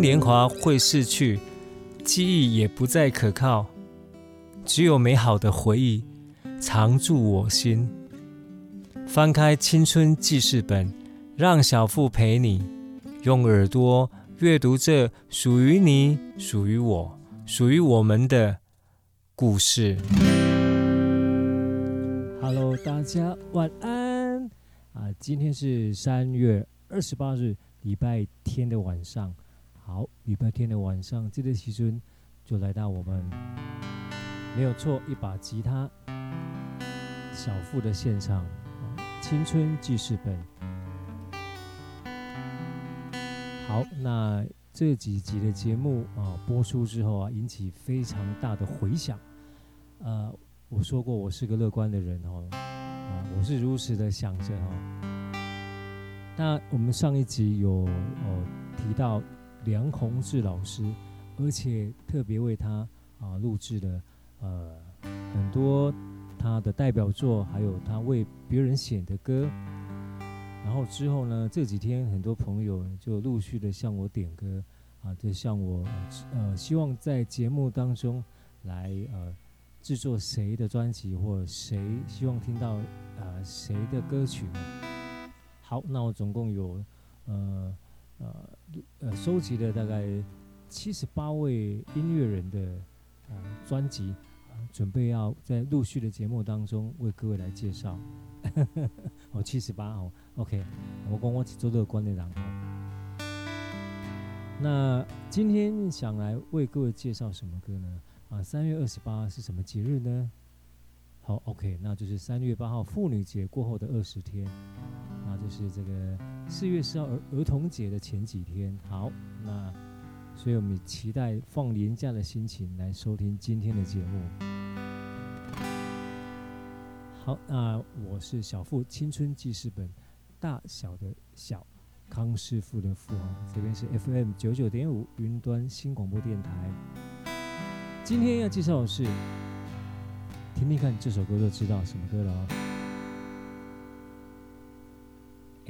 年华会逝去，记忆也不再可靠，只有美好的回忆常驻我心。翻开青春记事本，让小腹陪你用耳朵阅读这属于你、属于我、属于我们的故事。Hello，大家晚安啊！今天是三月二十八日，礼拜天的晚上。好，礼拜天的晚上，这个时阵就来到我们没有错，一把吉他，小付的现场，青春记事本。好，那这几集的节目啊播出之后啊，引起非常大的回响。呃，我说过我是个乐观的人哦，我是如此的想着哦。那我们上一集有哦提到。梁鸿志老师，而且特别为他啊录制了呃很多他的代表作，还有他为别人写的歌。然后之后呢，这几天很多朋友就陆续的向我点歌啊，就向我呃希望在节目当中来呃制作谁的专辑，或谁希望听到呃谁的歌曲。好，那我总共有呃。呃呃，收集了大概七十八位音乐人的呃专辑，准备要在陆续的节目当中为各位来介绍。哦，七十八哦，OK，我讲我是做乐观的人哦。那今天想来为各位介绍什么歌呢？啊，三月二十八是什么节日呢？好，OK，那就是三月八号妇女节过后的二十天，那就是这个四月四号儿儿童节的前几天。好，那所以我们期待放年假的心情来收听今天的节目。好，那我是小富青春记事本，大小的小康师傅的富哦，这边是 FM 九九点五云端新广播电台。今天要介绍的是。听听看这首歌就知道什么歌了哦。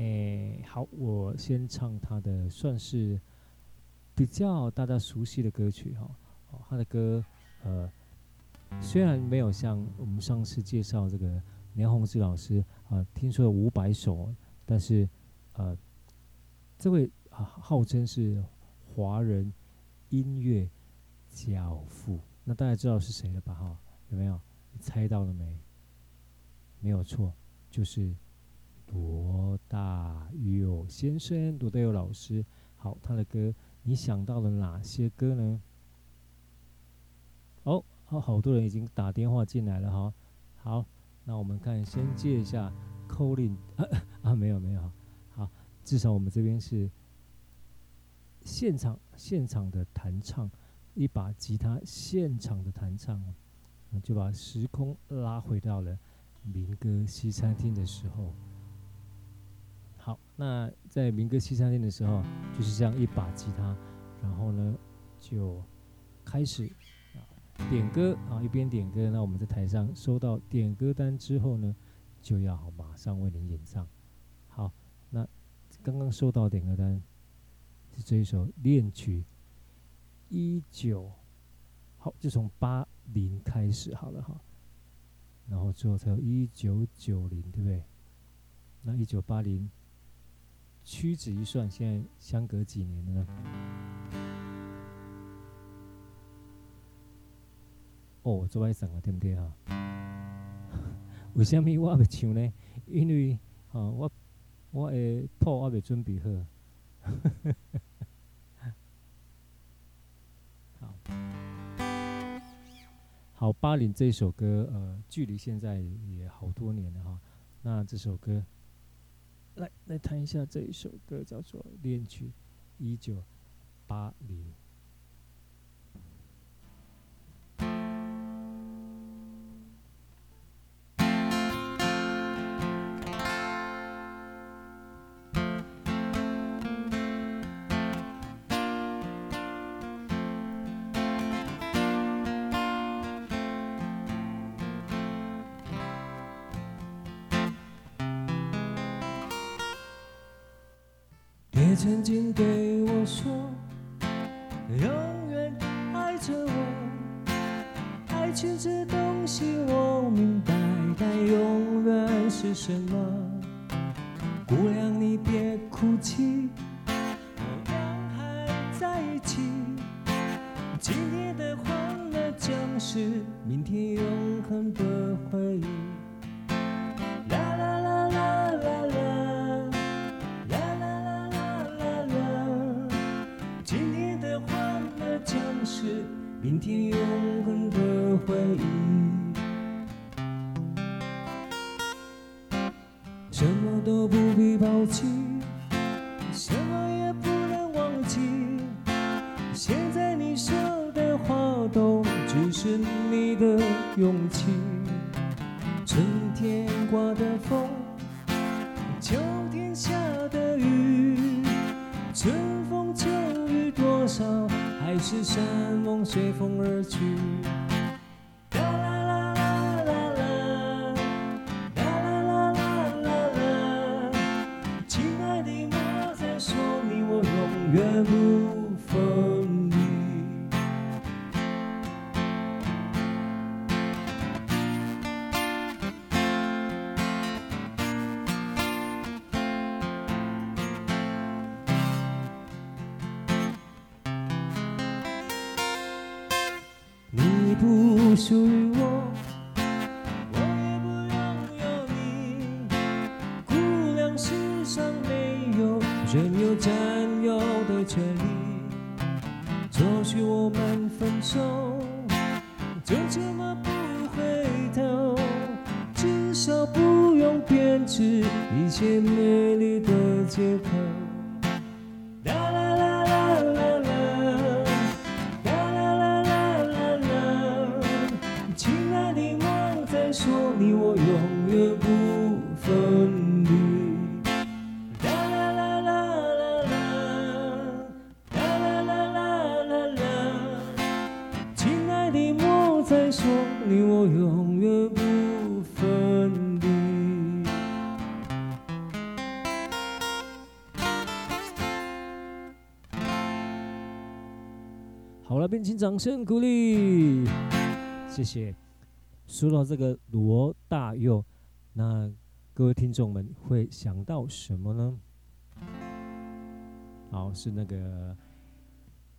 哎，好，我先唱他的，算是比较大家熟悉的歌曲哈。哦，他的歌，呃，虽然没有像我们上次介绍这个梁鸿志老师啊，听说有五百首，但是呃，这位啊号称是华人音乐教父，那大家知道是谁了吧？哈，有没有？你猜到了没？没有错，就是罗大佑先生，罗大佑老师。好，他的歌，你想到了哪些歌呢？哦，好，好多人已经打电话进来了哈。好，那我们看，先接一下 calling 啊，啊，没有没有，好，至少我们这边是现场现场的弹唱，一把吉他现场的弹唱。就把时空拉回到了民歌西餐厅的时候。那在民歌西餐厅的时候，就是这样一把吉他，然后呢就开始点歌啊，一边点歌，那我们在台上收到点歌单之后呢，就要马上为您演唱。好，那刚刚收到点歌单是这一首恋曲一九，好，就从八。零开始好了哈，然后最后才有一九九零，对不对？那一九八零屈指一算，现在相隔几年了呢？哦，做外省啊，对不对哈？为什么我还没唱呢？因为啊，我我的谱还没准备好。好，八零这首歌，呃，距离现在也好多年了哈。那这首歌，来来弹一下这一首歌，叫做《恋曲一九八零》。也曾经对我说，永远爱着我。爱情这东西我明白，但永远是什么？姑娘你别哭泣，我俩还在一起。今天的欢乐将是明天永恒的回忆。是明天永恒的回忆，什么都不必抛弃，什么也不能忘记。现在你说的话都只是你的勇气。春天刮的风，秋天下的雨，春风秋雨多少？只是山盟随风而去。人有占有的权利。或许我们分手，就这么不回头，至少不用编织一些美丽的借口。请掌声鼓励，谢谢。说到这个罗大佑，那各位听众们会想到什么呢？好，是那个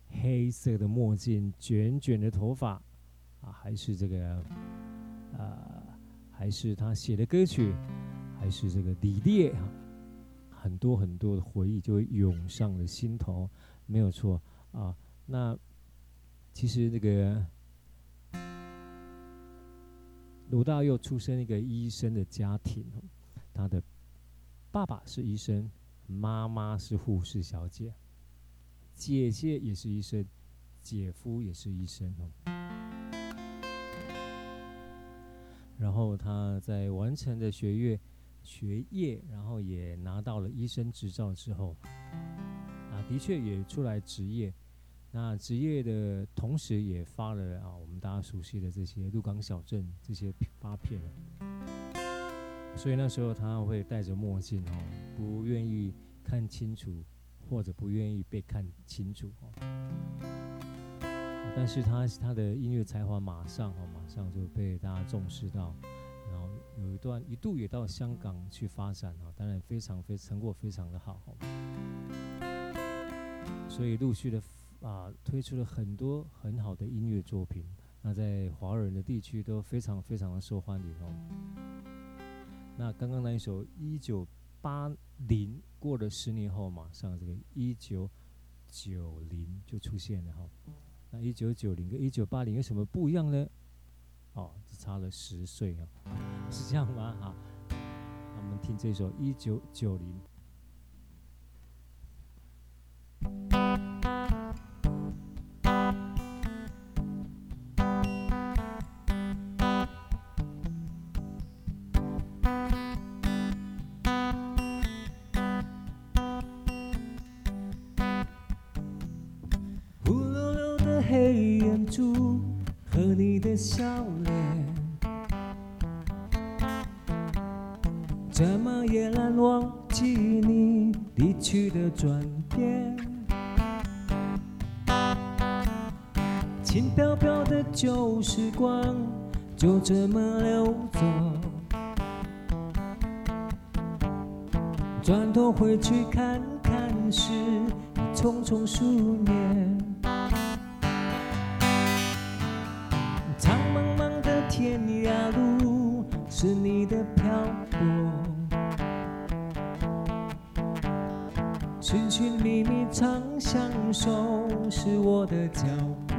黑色的墨镜、卷卷的头发啊，还是这个啊、还是他写的歌曲，还是这个李烈啊？很多很多的回忆就会涌上了心头，没有错啊。那。其实那个鲁大佑出生一个医生的家庭，他的爸爸是医生，妈妈是护士小姐，姐姐也是医生，姐夫也是医生哦。然后他在完成的学业学业，然后也拿到了医生执照之后，啊，的确也出来执业。那职业的同时，也发了啊，我们大家熟悉的这些鹿港小镇这些发片，所以那时候他会戴着墨镜哦，不愿意看清楚，或者不愿意被看清楚哦。但是他他的音乐才华马上哦，马上就被大家重视到，然后有一段一度也到香港去发展啊，当然非常非成果非常的好，所以陆续的。啊，推出了很多很好的音乐作品，那在华人的地区都非常非常的受欢迎哦。那刚刚那一首《一九八零》过了十年后，马上这个一九九零就出现了哈、那一九九零跟一九八零有什么不一样呢？哦，只差了十岁啊，是这样吗？哈，我们听这首《一九九零》。转变轻飘飘的旧时光就这么溜走转头回去看看时匆匆数年苍茫茫的天涯路是你的飘寻觅觅常相守，是我的脚步。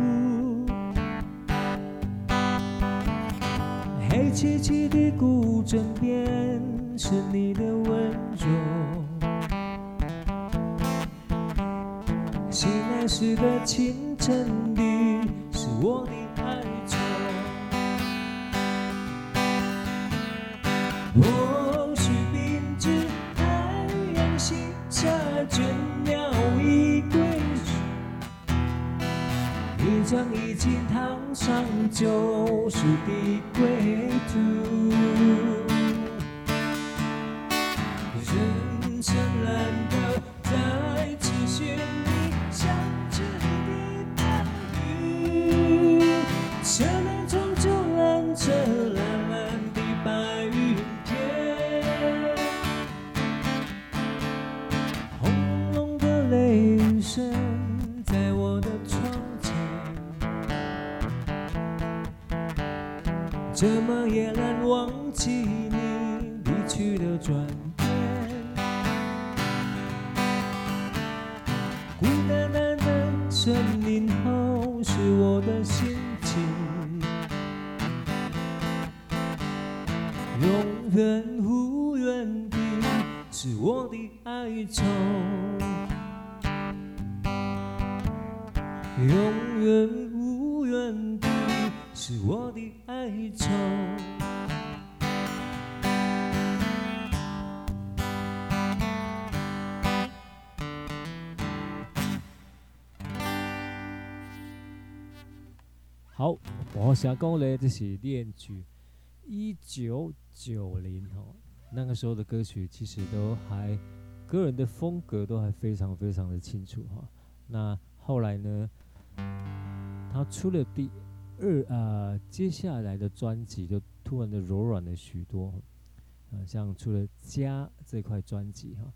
黑漆漆的古镇边，是你的温柔。醒来时的清晨里，是我的天堂上旧时的归途。是我的哀愁。好，我想讲的这是恋曲，一九九零哦，那个时候的歌曲其实都还个人的风格都还非常非常的清楚哈。那后来呢？他出了第二啊、呃，接下来的专辑就突然的柔软了许多，呃，像除了《家》这块专辑哈，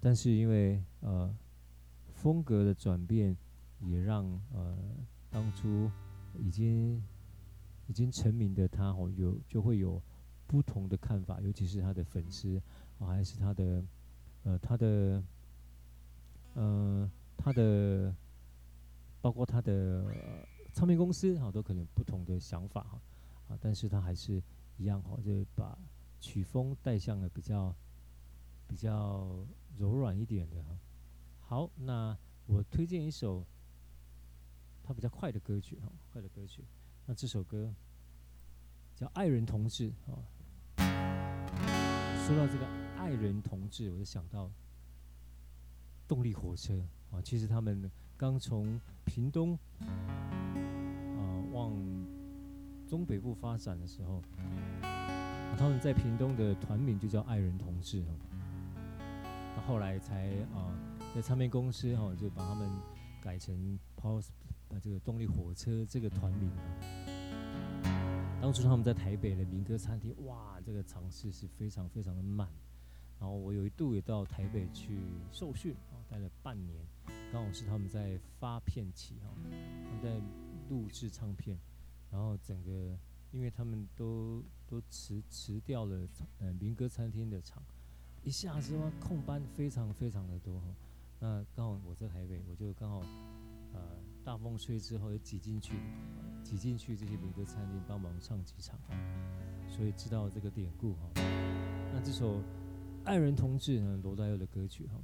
但是因为呃风格的转变，也让呃当初已经已经成名的他哦有就会有不同的看法，尤其是他的粉丝啊，还是他的呃他的呃他的。包括他的唱片公司哈，都可能有不同的想法哈，啊，但是他还是一样哈，就把曲风带向了比较比较柔软一点的哈。好，那我推荐一首他比较快的歌曲哈，快的歌曲。那这首歌叫《爱人同志》啊。说到这个《爱人同志》，我就想到动力火车啊，其实他们。刚从屏东、往中北部发展的时候，他们在屏东的团名就叫爱人同志。后来才啊、在唱片公司哈就把他们改成 Power 把这个动力火车这个团名。当初他们在台北的民歌餐厅，哇，这个尝试是非常非常的慢。然后我有一度也到台北去受训啊，待了半年。刚好是他们在发片期哈，他们在录制唱片，然后整个因为他们都都辞辞掉了呃民歌餐厅的场，一下子哇空班非常非常的多哈，那刚好我在台北，我就刚好呃大风吹之后又挤进去，挤进去这些民歌餐厅帮忙唱几场，所以知道这个典故哈。那这首《爱人同志》呢，罗大佑的歌曲哈。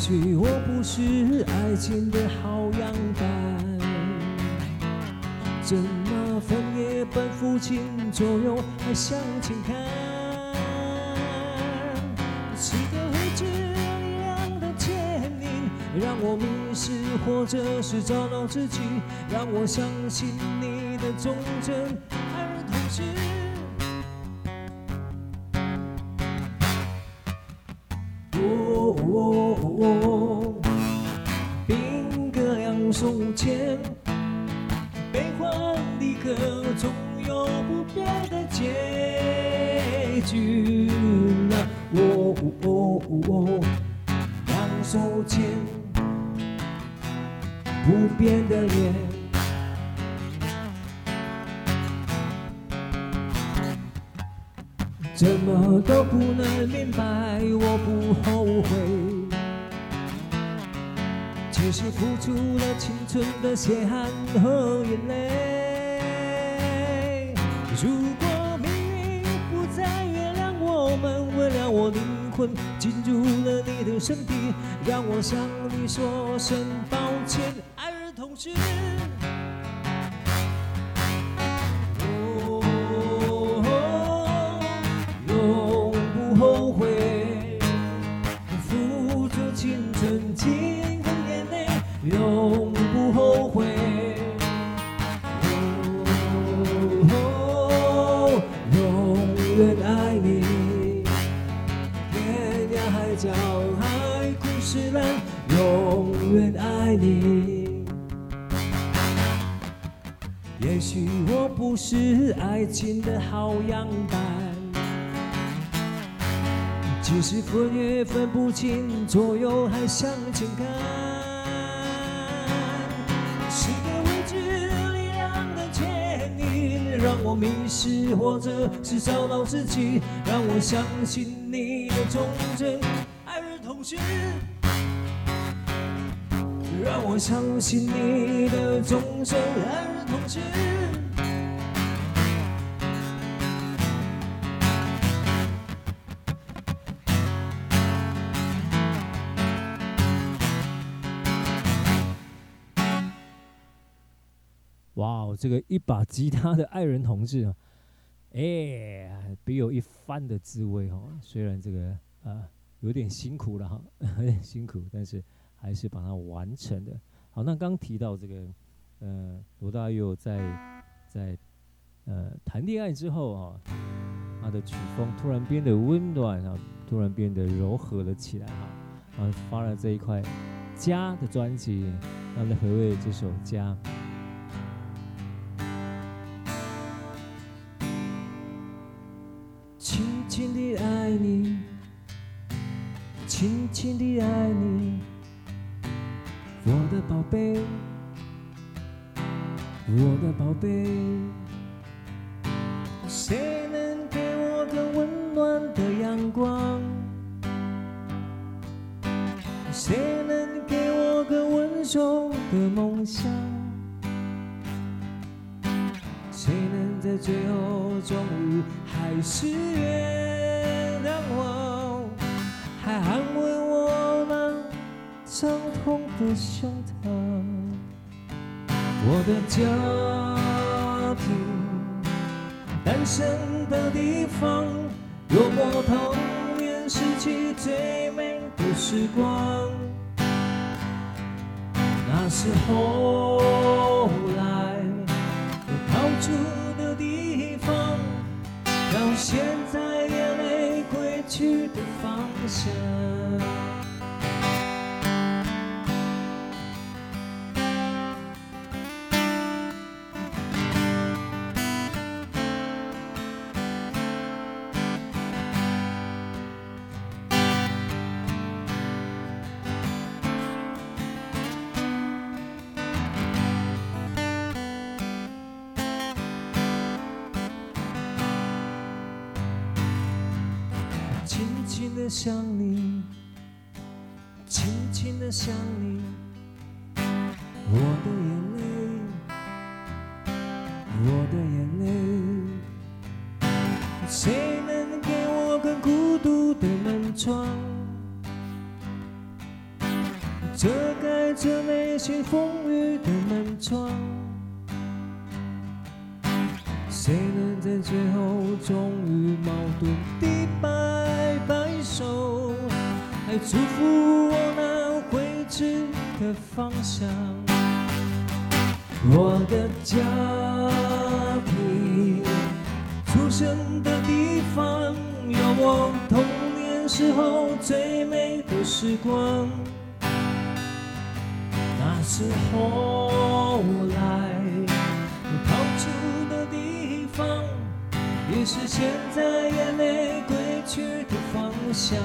也许我不是爱情的好样板，怎么分也分不清左右还向前看？是个未知力量的牵引，让我迷失，或者是找到自己，让我相信你的忠贞，哦哦哦，兵戈两手牵，悲欢离合总有不变的结局。那，哦哦哦，两手牵，不变的脸。怎么都不能明白，我不后悔。只是付出了青春的血汗和眼泪，如果命运不再原谅我们，为了我灵魂进入了你的身体，让我向你说声抱歉，而同时。的好样板，即使分也分不清左右，还向前看。是个未知力量的牵引，让我迷失，或者是找到自己，让我相信你的忠贞，而同时，让我相信你的忠贞，而同时。哇哦这个一把吉他的爱人同志啊，哎，别有一番的滋味哈。虽然这个呃有点辛苦了哈，有点辛苦，但是还是把它完成的。好，那刚提到这个呃罗大佑在在呃谈恋爱之后啊，他的曲风突然变得温暖啊，突然变得柔和了起来哈，啊，发了这一块家的专辑，那来回味这首家。爱你，轻轻地爱你，我的宝贝，我的宝贝。谁能给我更温暖的阳光？谁能给我更温柔的梦想？谁能在最后终于还是还安慰我那？伤痛的胸膛，我的家庭，单身的地方，有过童年时期最美的时光。那是后来我逃出的地方，到现在眼泪去的方向。想你，轻轻的想你，我的眼泪，我的眼泪，谁能给我个孤独的门窗，遮盖着内心风雨的门窗？祝福我们回去的方向？我的家庭，出生的地方，有我童年时候最美的时光。那是后来逃出的地方，也是现在眼泪归去的方向。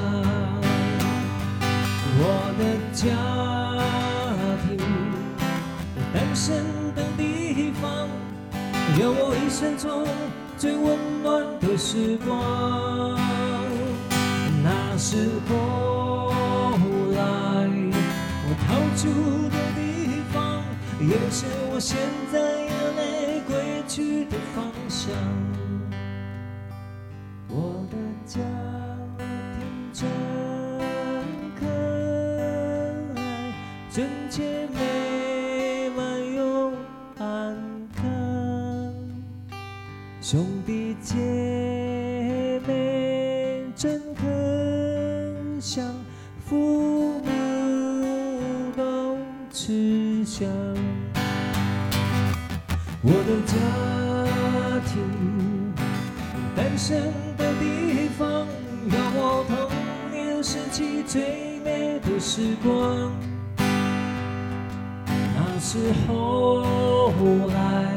我的家庭，诞生。有我一生中最温暖的时光，那是后来我逃出的地方，也是我现在眼泪归去的方向。我的家最美的时光。那时候来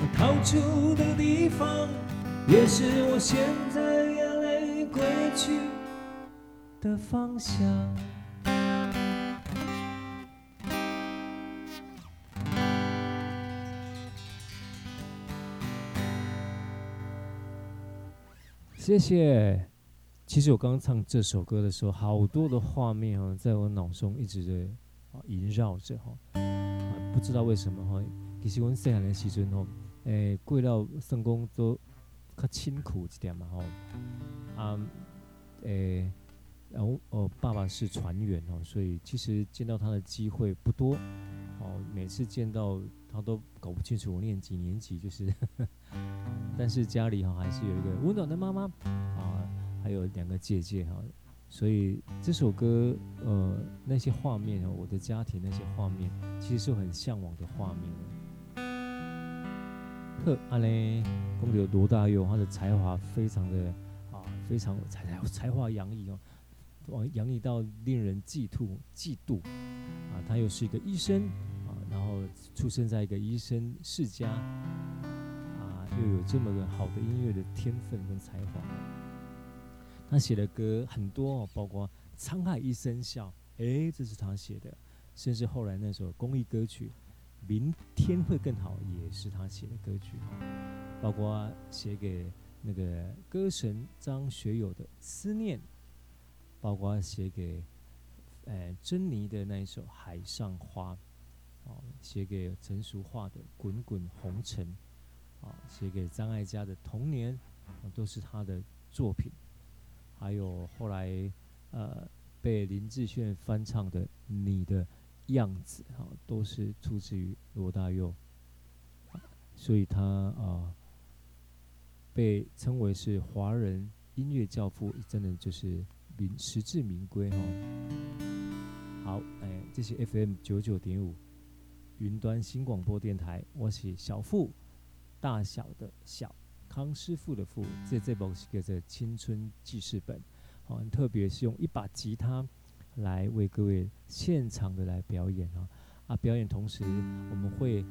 我。逃出的地方，也是我现在眼泪归去的方向。谢谢。其实我刚刚唱这首歌的时候，好多的画面啊，在我脑中一直在啊萦绕着哈。不知道为什么哈，其实我细汉的时阵吼。诶、欸，过到成功都较辛苦一点嘛吼，啊，诶、然后哦，爸爸是船员哦，所以其实见到他的机会不多，哦，每次见到他都搞不清楚我念几年级，就是，但是家里哈还是有一个温暖的妈妈啊，还有两个姐姐哈，所以这首歌呃那些画面哦，我的家庭那些画面，其实是很向往的画面。特安嘞，公牛罗大佑，他的才华非常的啊，非常才才才华洋溢哦，往洋溢到令人嫉妒嫉妒啊！他又是一个医生啊，然后出生在一个医生世家啊，又有这么个好的音乐的天分跟才华。他写的歌很多哦，包括《沧海一声笑》，哎，这是他写的，甚至后来那首公益歌曲。明天会更好，也是他写的歌曲，包括写给那个歌神张学友的《思念》，包括写给呃珍妮的那一首《海上花》，哦，写给陈淑桦的《滚滚红尘》，啊，写给张艾嘉的《童年》，都是他的作品，还有后来呃被林志炫翻唱的《你的》。样子哈，都是出自于罗大佑，所以他啊被称为是华人音乐教父，真的就是名实至名归哈。好，哎，这是 FM 九九点五云端新广播电台，我是小富，大小的小康师傅的富，这这本是叫做青春记事本，好，特别是用一把吉他。来为各位现场的来表演啊啊！表演同时，我们会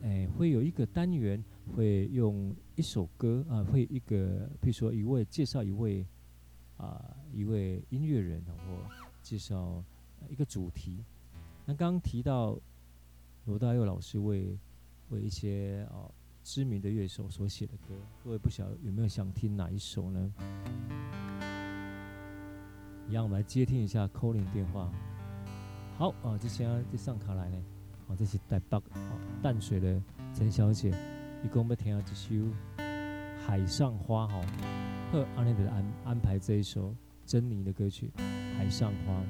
诶、会有一个单元，会用一首歌啊，会一个比如说一位介绍一位啊一位音乐人，或介绍一个主题。那刚刚提到罗大佑老师为为一些啊知名的乐手所写的歌，各位不晓有没有想听哪一首呢？让我们来接听一下 Callin 电话。好啊，这先这上卡来呢。好，这是台北哦淡水的陈小姐，一共要听一首《海上花》哈，和阿内德安安排这一首珍妮的歌曲《海上花》。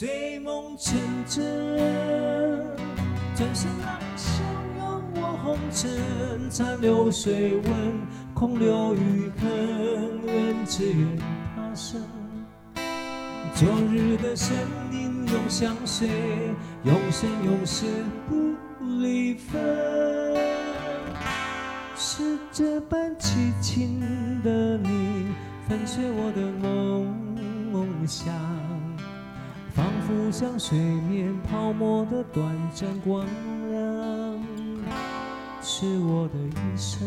睡梦成真，转身浪汹涌，我红尘残留水纹，空留余恨，愿只愿他生。昨日的身影永相随，永生永世不离分，是这般凄情的你。粉碎我的梦想，就像水面泡沫的短暂光亮，是我的一生。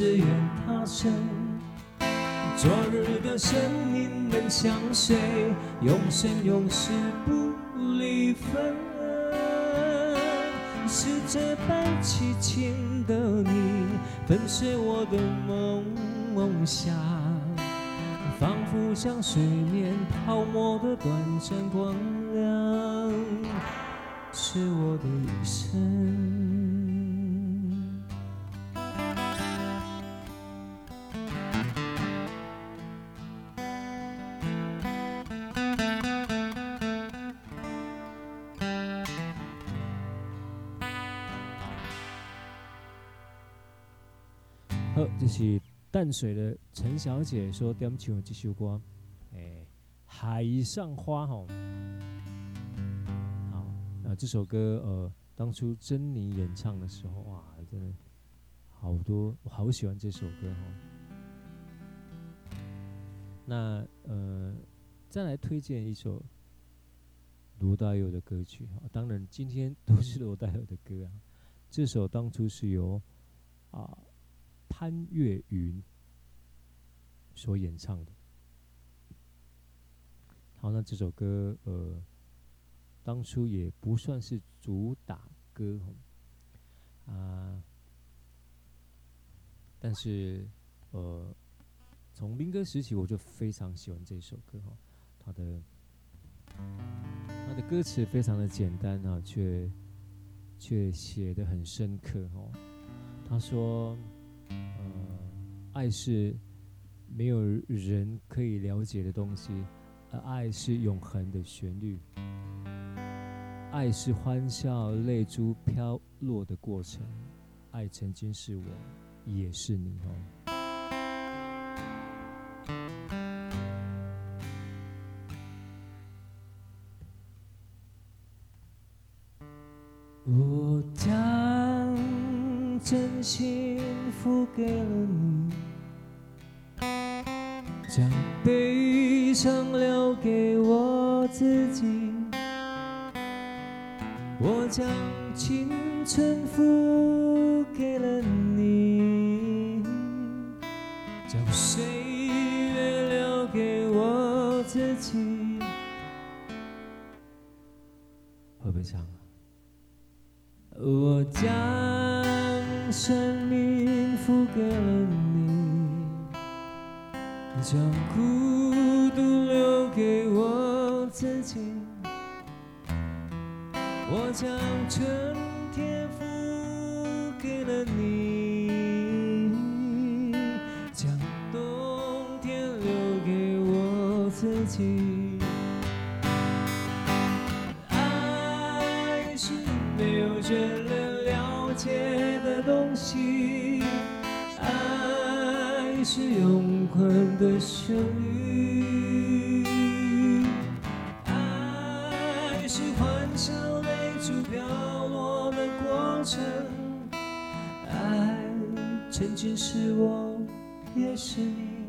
只愿他生。昨日的身影能相随，永生永世不离分。是这般凄情的你，粉碎我的梦梦想。仿佛像水面泡沫的短暂光亮，是我的一生。好，这是。淡水的陈小姐说：“点唱这首歌，哎，海上花吼，好，那这首歌呃，当初珍妮演唱的时候，哇，真的好多，我好喜欢这首歌哈。那呃，再来推荐一首罗大佑的歌曲哈，当然今天都是罗大佑的歌啊。这首当初是由啊。”潘越云所演唱的，好，那这首歌呃，当初也不算是主打歌啊、但是呃，从民歌时期我就非常喜欢这首歌哈，它的它的歌词非常的简单啊，却却写得很深刻哦，他说。呃爱是没有人可以了解的东西，而爱是永恒的旋律。爱是欢笑泪珠飘落的过程，爱曾经是我，也是你哦。将悲伤留给我自己，我将。青春付给了你，将谁将春天付给了你，将冬天留给我自己。爱是没有人了解的东西，爱是永恒的旋曾经是我，也是你。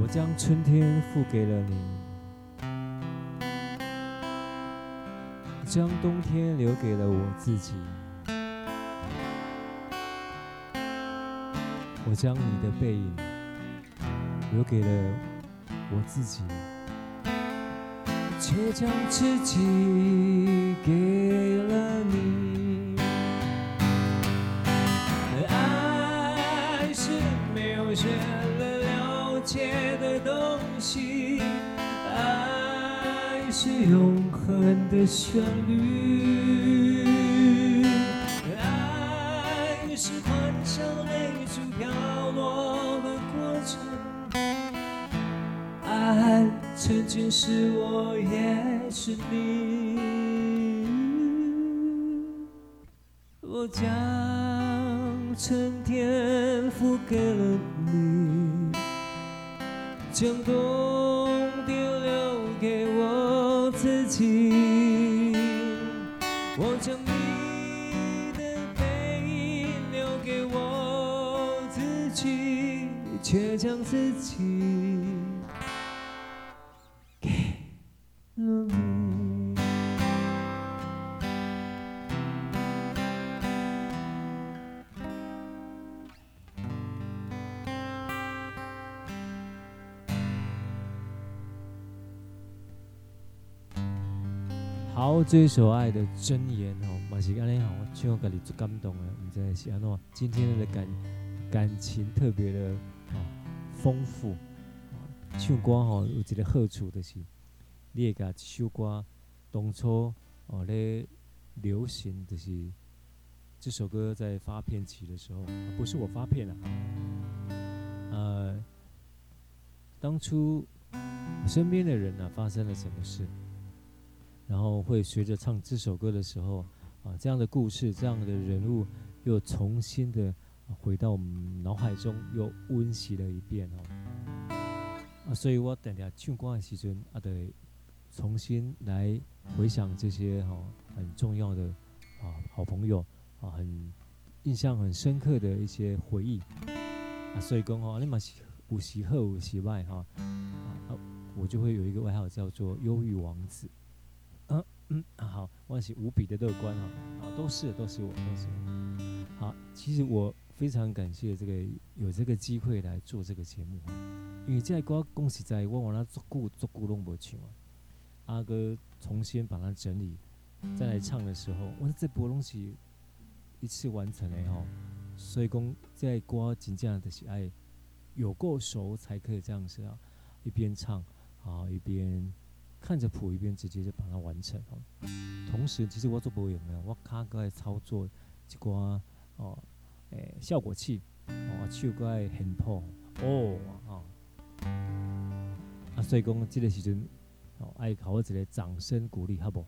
我将春天付给了你。将冬天留给了我自己，我将你的背影留给了我自己，却将自己给了你。没有人能了解的东西，爱是永恒的旋律，爱是欢笑泪珠飘落的过程，爱曾经是我，也是你。我将春天付给了你，将冬天留给我自己。好，这一首《爱的箴言》哦，嘛是安尼吼，唱个你最感动的，唔知是安怎？今天的感感情特别的哦丰富。唱歌吼有一个好处就是，你会甲一首歌当初哦咧流行，就是这首歌在发片期的时候，不是我发片啊，呃，当初身边的人啊发生了什么事？然后会随着唱这首歌的时候，啊，这样的故事，这样的人物，又重新的回到我们脑海中，又温习了一遍哦。啊，所以我等下唱歌的时阵，啊，得重新来回想这些哈很重要的啊好朋友啊，很印象很深刻的一些回忆。啊，所以讲哦，你嘛是有时好有时坏哈，啊，我就会有一个外号叫做忧郁王子。嗯啊，好，我是无比的乐观哈，啊，都是都是我，都是我。好，其实我非常感谢这个有这个机会来做这个节目，因为这个歌讲实在，我往那做古做古拢无唱啊，阿哥重新把它整理，再来唱的时候，我这波东西一次完成了哈，所以讲这个歌真正的是爱有够熟才可以这样子啊，一边唱啊一边。看着谱一边，直接就把它完成哦。同时，其实我做播有没有？我卡个操作一寡哦，诶，效果器哦，手个很破哦啊。啊，所以讲这个时阵哦，爱考我一个掌声鼓励，好不？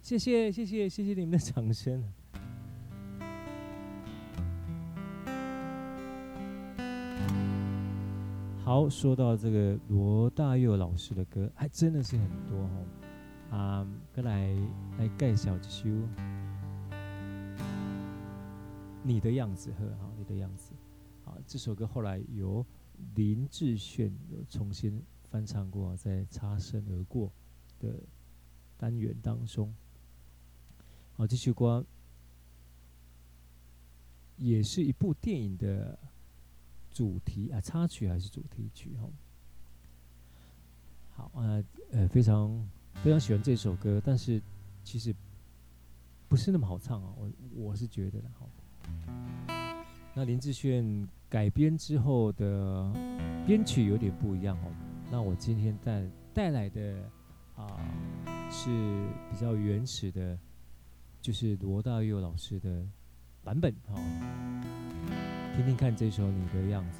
谢谢谢谢谢谢你们的掌声。好，说到这个罗大佑老师的歌，还真的是很多哦。啊，再来来介绍一首《你的样子》呵，好，你的样子。好，这首歌后来由林志炫有重新翻唱过，在《擦身而过》的单元当中。好，这首歌也是一部电影的主题啊，插曲还是主题曲？哈，好呃，呃，非常非常喜欢这首歌，但是其实不是那么好唱啊，我我是觉得。好，那林志炫改编之后的编曲有点不一样哦。那我今天带带来的啊是比较原始的。就是罗大佑老师的版本，好，听听看这首《你的样子》。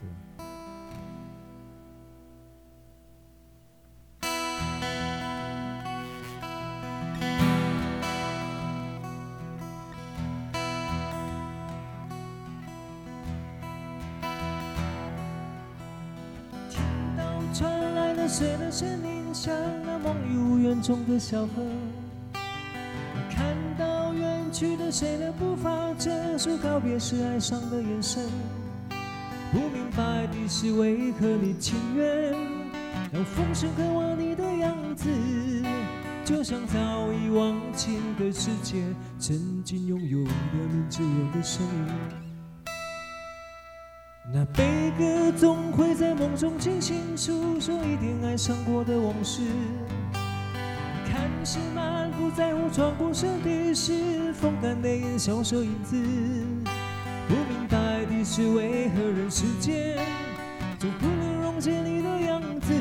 听到传来的水的声音，像那梦里无缘中的小河。谁的步伐，这是告别时哀伤的眼神。不明白的是，为何你情愿让风声刻画你的样子，就像早已忘情的世界，曾经拥有你的名字，我的声音。那悲歌总会在梦中惊醒，诉说一点爱上过的往事。看满不在乎，穿过身体时，风干泪眼，消瘦影子。不明白的是，为何人世间总不能溶解你的样子？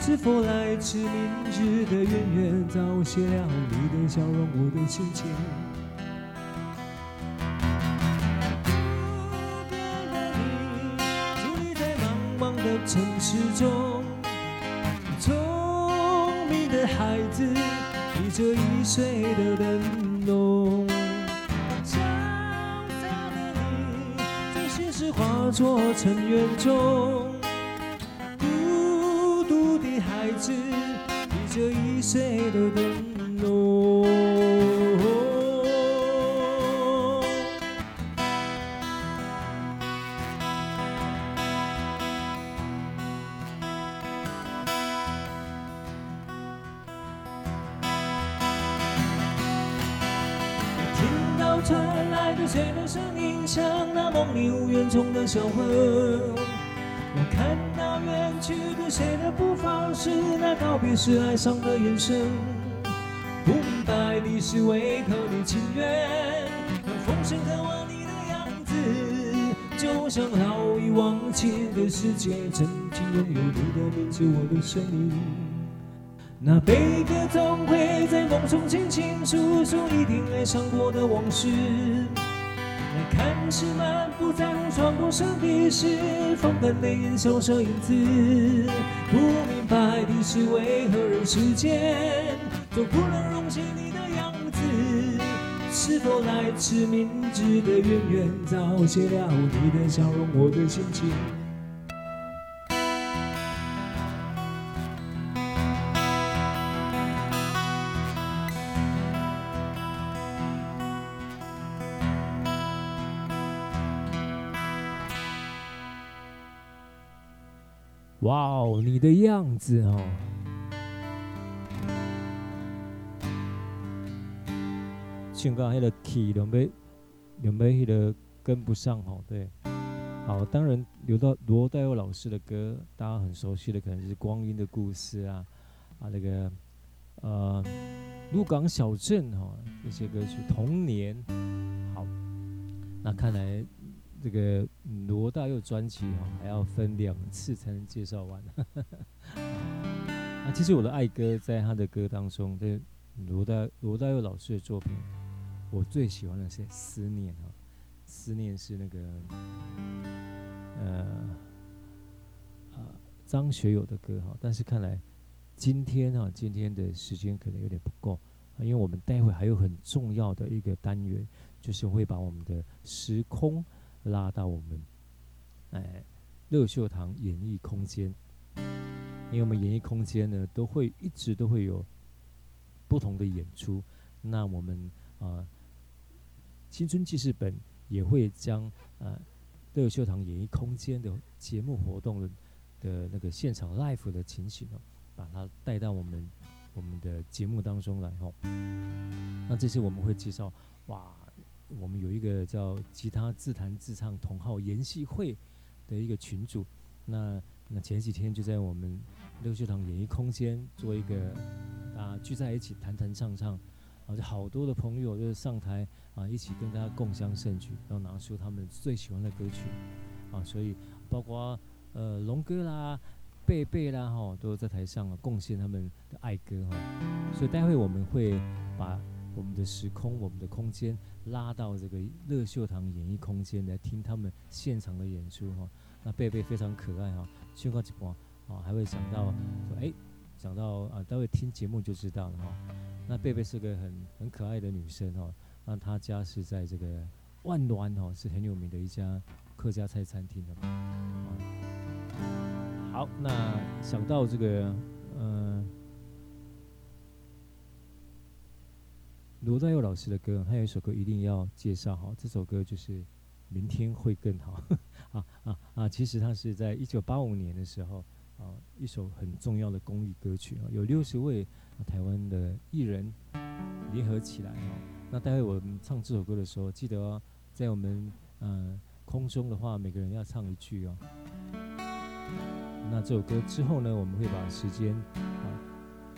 是否来自明日的远远，早谢了你的笑容，我的心情。孤单的你，伫立在茫茫的城市中。孩子，提着易碎的灯笼，长大的你，将现实化作尘缘中。孤独的孩子，提着易碎的灯告别时哀伤的眼神。不明白的是，为何你情愿让风声刻画你的样子？就像早已忘情的世界，曾经拥有你的名字，我的声音。那悲歌总会在梦中轻轻诉说一定爱上过的往事。看似漫不在乎，穿过身体时，风干泪眼，消失影子。不明白的是，为何人世间总不能容下你的样子？是否来自明知的渊源，早谢了你的笑容，我的心情。哇哦，你的样子哦，像刚那个 key 都没，有没那个跟不上哦？对，好，当然留到罗大佑老师的歌，大家很熟悉的可能是《光阴的故事》啊，啊那个呃《鹿港小镇》哈，这些歌曲《童年》。好，那看来。这个罗大佑专辑哈，还要分两次才能介绍完。啊，其实我的爱歌在他的歌当中，这罗大罗大佑老师的作品，我最喜欢的是《思念》哈，《思念》是那个呃啊张学友的歌哈，但是看来今天哈，今天的时间可能有点不够，因为我们待会还有很重要的一个单元，就是会把我们的时空。拉到我们，哎，乐秀堂演艺空间，因为我们演艺空间呢，都会一直都会有不同的演出。那我们啊、青春记事本也会将呃乐秀堂演艺空间的节目活动的的那个现场 live 的情形哦，把它带到我们我们的节目当中来哈。那这次我们会介绍，哇，我们有一个叫吉他自弹自唱同好研习会的一个群组。那那前几天就在我们六秀堂演艺空间做一个啊聚在一起弹弹唱唱，啊就好多的朋友就是上台啊一起跟大家共襄盛举，然后拿出他们最喜欢的歌曲啊，所以包括呃龙哥啦。贝贝啦，哈，都在台上啊，贡献他们的爱歌哈，所以待会我们会把我们的时空、我们的空间拉到这个乐秀堂演艺空间来听他们现场的演出哈。那贝贝非常可爱哈，宣告几波啊，还会想到说，哎，想到啊，待会听节目就知道了哈。那贝贝是个很很可爱的女生哈，那她家是在这个万峦哈，是很有名的一家客家菜餐厅的。好，那想到这个，罗大佑老师的歌，还有一首歌一定要介绍哈。这首歌就是《明天会更好》啊啊啊！其实他是在一九八五年的时候啊，一首很重要的公益歌曲啊，有六十位台湾的艺人联合起来哈。那待会我们唱这首歌的时候，记得在我们嗯、空中的话，每个人要唱一句哦。那这首歌之后呢，我们会把时间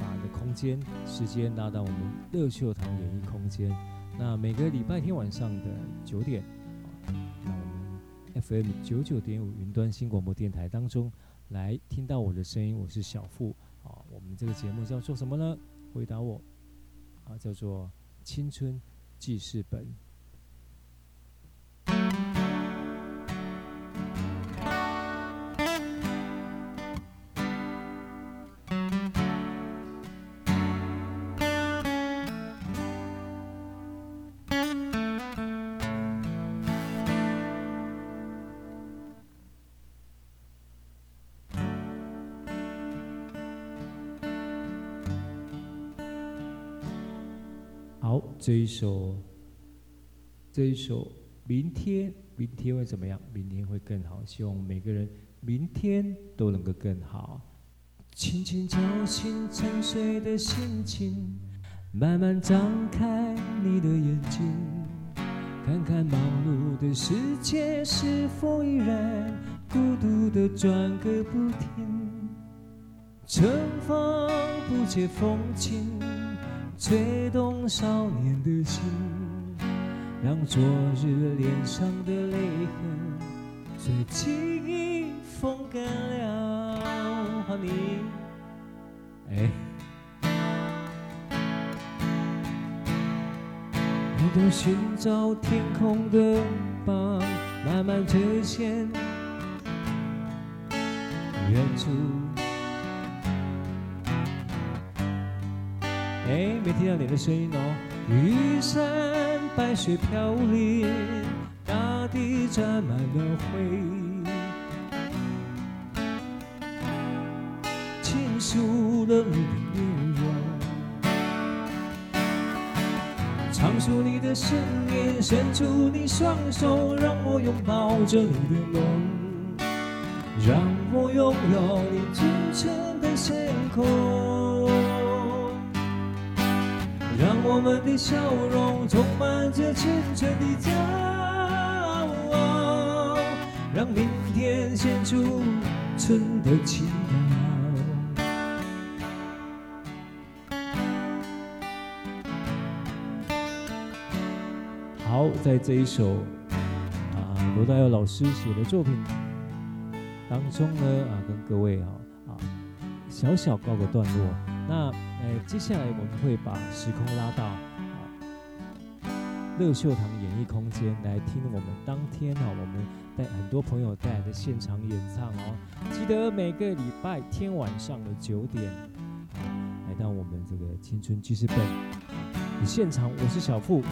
把的空间时间拉到我们乐秀堂演艺空间。那每个礼拜天晚上的九点，那我们 FM 九九点五云端新广播电台当中来听到我的声音，我是小富啊。我们这个节目叫做什么呢？回答我啊，叫做青春记事本。这一首，这一首，明天，明天会怎么样？明天会更好。希望每个人明天都能够更好。轻轻叫醒沉睡的心情，慢慢张开你的眼睛，看看忙碌的世界是否依然孤独的转个不停，春风不解风情。吹动少年的心，让昨日脸上的泪痕随记忆风干了。和你，哎，我都寻找天空的光，慢慢折现远处。哎，没听到你的声音哦。玉山白雪飘零，大地沾满了灰。倾诉了你的面容，唱出你的声音，伸出你双手，让我拥抱着你的梦，让我拥有你清澈的天空。让我们的笑容充满着青春的骄傲，让明天献出春的祈祷。好，在这一首啊罗大佑老师写的作品当中呢啊，跟各位啊啊小小告个段落。那。哎，接下来我们会把时空拉到啊乐秀堂演艺空间来听我们当天哈，我们带很多朋友带来的现场演唱哦。记得每个礼拜天晚上的九点，来到我们这个青春记事本现场，我是小富，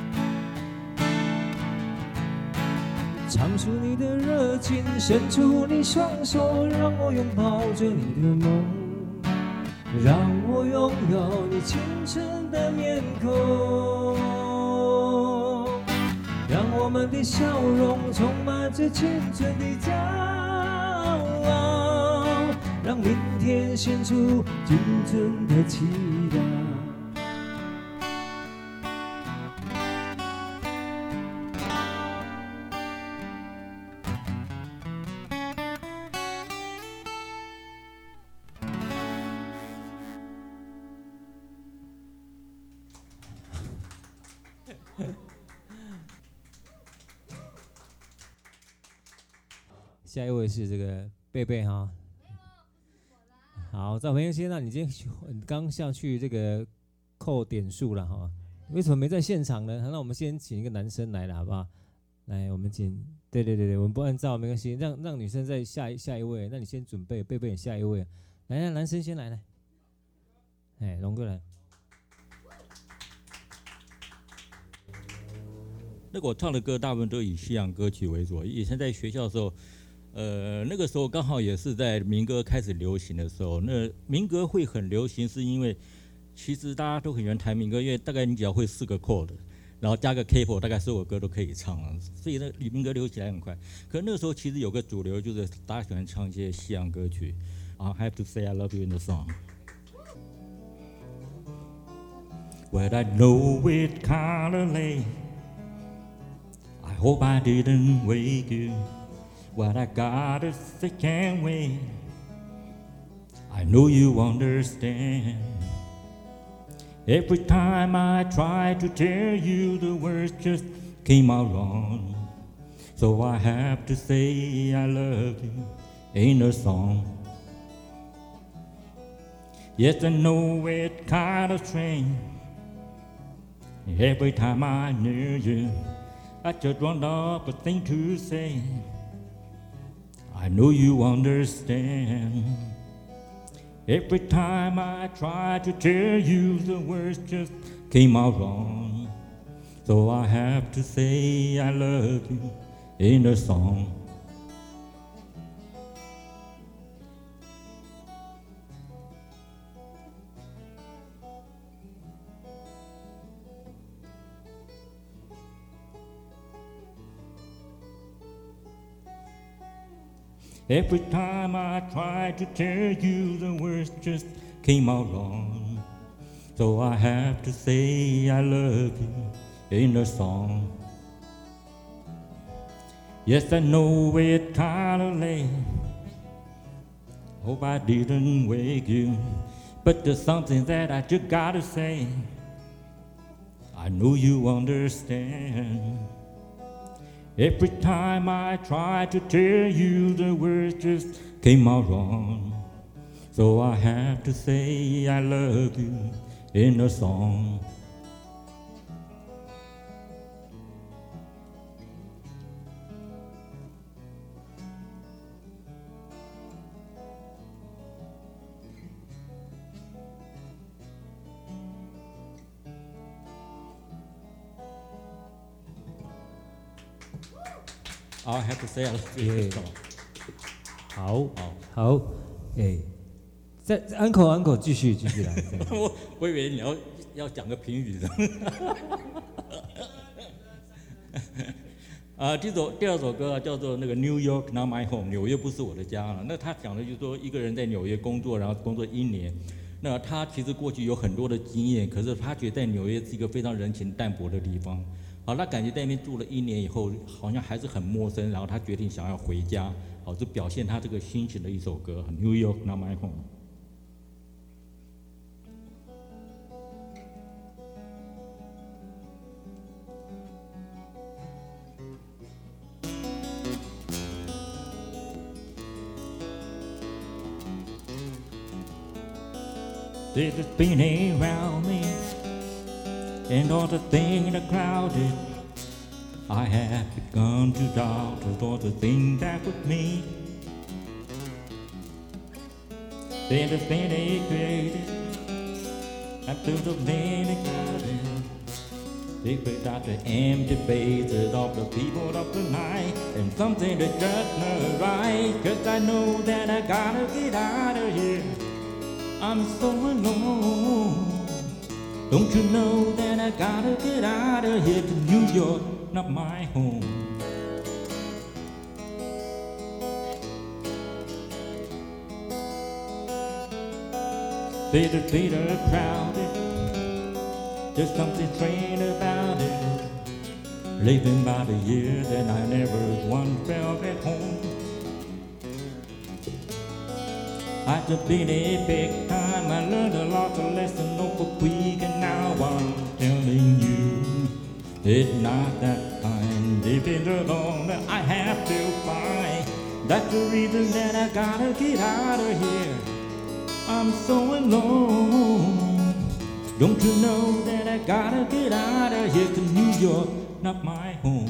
唱出你的热情，伸出你双手，让我拥抱着你的梦。让我拥有你清澈的面孔，让我们的笑容充满着青春的骄傲。让明天献出青春的期待。位是这个贝贝哈，好，赵朋友先，那你今天刚下去这个扣点数了哈，为什么没在现场呢？那我们先请一个男生来了，好不好？来，我们请，对对对对，我们不按照没关系，让让女生再下一下一位，那你先准备，贝贝下一位，来，来，男生先来来，哎，龙哥来。那个我唱的歌大部分都以西洋歌曲为主，以前在学校的时候。呃，那个时候刚好也是在民歌开始流行的时候。那民歌会很流行，是因为其实大家都很喜欢弹民歌，因为大概你只要会四个 chord，然后加个 capo，大概所有歌都可以唱了。所以呢，民歌流起来很快。可是那个时候其实有个主流，就是大家喜欢唱一些西洋歌曲。I have to say I love you in the song. Well, I know it kinda late. I hope I didn't wake you. What I gotta say can't wait. I know you understand. Every time I try to tell you, the words just came out wrong. So I have to say I love you in a song. Yes, I know it kind of strange. Every time I knew you, I just run up a thing to say. I know you understand. Every time I try to tell you, the words just came out wrong. So I have to say I love you in a song. Every time I try to tell you, the words just came out wrong. So I have to say I love you in a song. Yes, I know it's kinda late. Hope I didn't wake you, but there's something that I just gotta say. I know you understand. Every time I try to tell you, the words just came out wrong. So I have to say I love you in a song. I have to say I love you. 好，好，好，哎，再 uncle uncle 继续继续来。我我以为你要要讲个评语的。啊，这首第二首歌叫做那个 New York Not My Home，纽约不是我的家了。那他讲的就是说一个人在纽约工作，然后工作一年。那他其实过去有很多的经验，可是他觉得在纽约是一个非常人情淡薄的地方。好，他感觉在那边住了一年以后，好像还是很陌生，然后他决定想要回家。好，就表现他这个心情的一首歌，《New York Not My Home》。There's been around me.》。And all the things that crowded, I have begun to doubt all the things that with me. Then the thing they created, after the many crowded, they put out the empty faces of the people of the night, and something that just not right. Cause I know that I gotta get out of here. I'm so alone. Don't you know that I gotta get out of here to New York, not my home. Bitter, bitter, crowded. There's something strange about it. Living by the year that I never once felt at home. After been a big time, I learned a lot of lessons over quick, and now I'm telling you, it's not that kind. If it's that I have to find, that's the reason that I gotta get out of here. I'm so alone. Don't you know that I gotta get out of here to New York, not my home.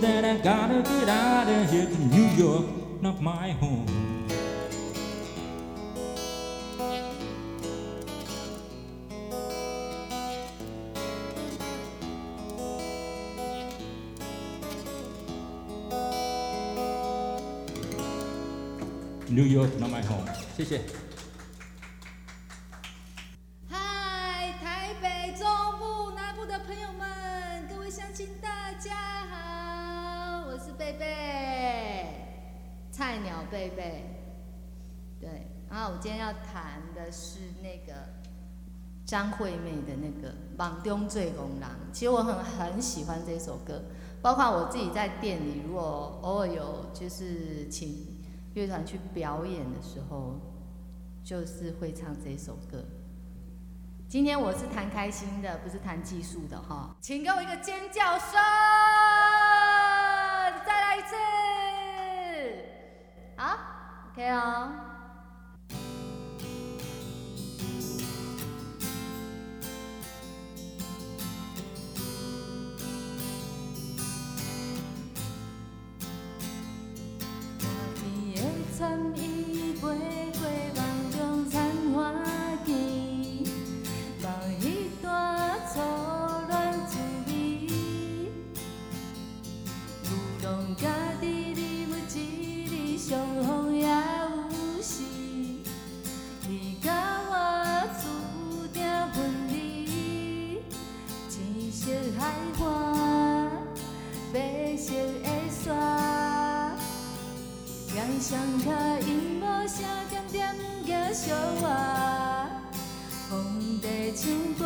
That I gotta get out of here to New York, not my home. New York, not my home. 谢谢。张惠妹的那个《梦中做憨人》。其实我很很喜欢这首歌，包括我自己在店里，如果偶尔有就是请乐团去表演的时候，就是会唱这首歌。今天我是弹开心的，不是弹技术的哈，请给我一个尖叫声！再来一次，好，OK 哦。曾洋双脚音无声点点叫相偎，风在唱歌，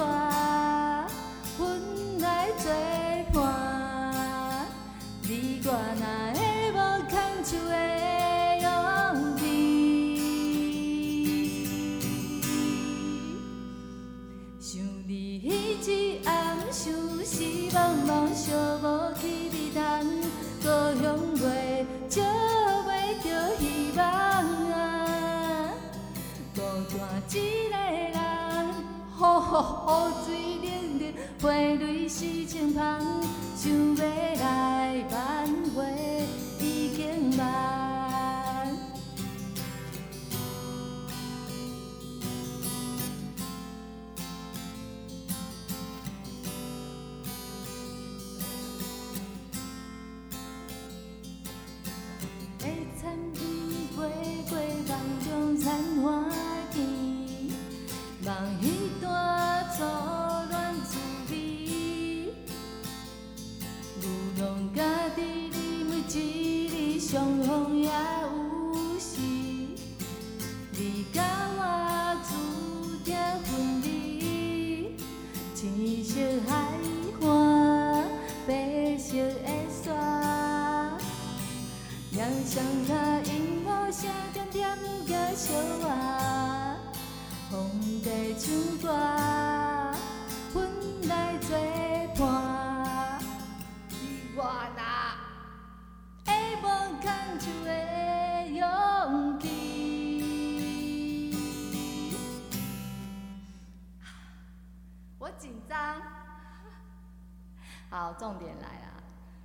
阮来作伴。你我哪会无牵手的雨水冷冷，花蕊是清芳，想要来挽紧张，好，重点来了。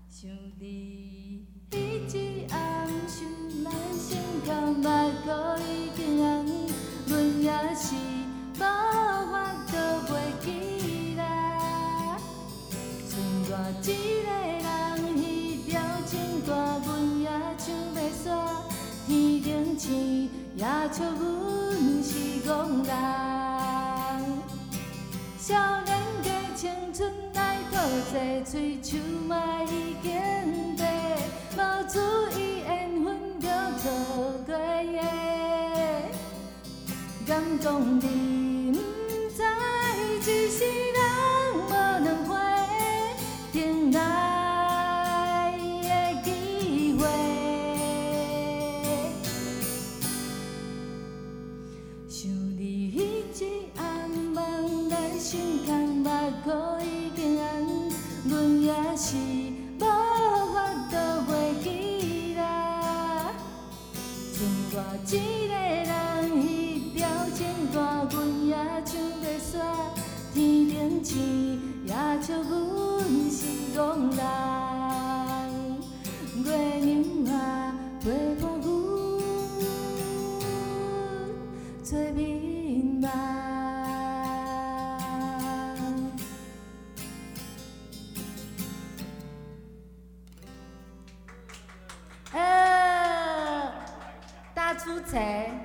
想你迄一暗，想咱心肝目眶已经红，阮也是无法度袂记啦。剩我一个人，彼条情歌，阮也唱袂煞。天顶星也笑阮是憨人。少年的青春来讨债，喙须嘛已经白，无注意缘分就错过耶。敢讲你谁？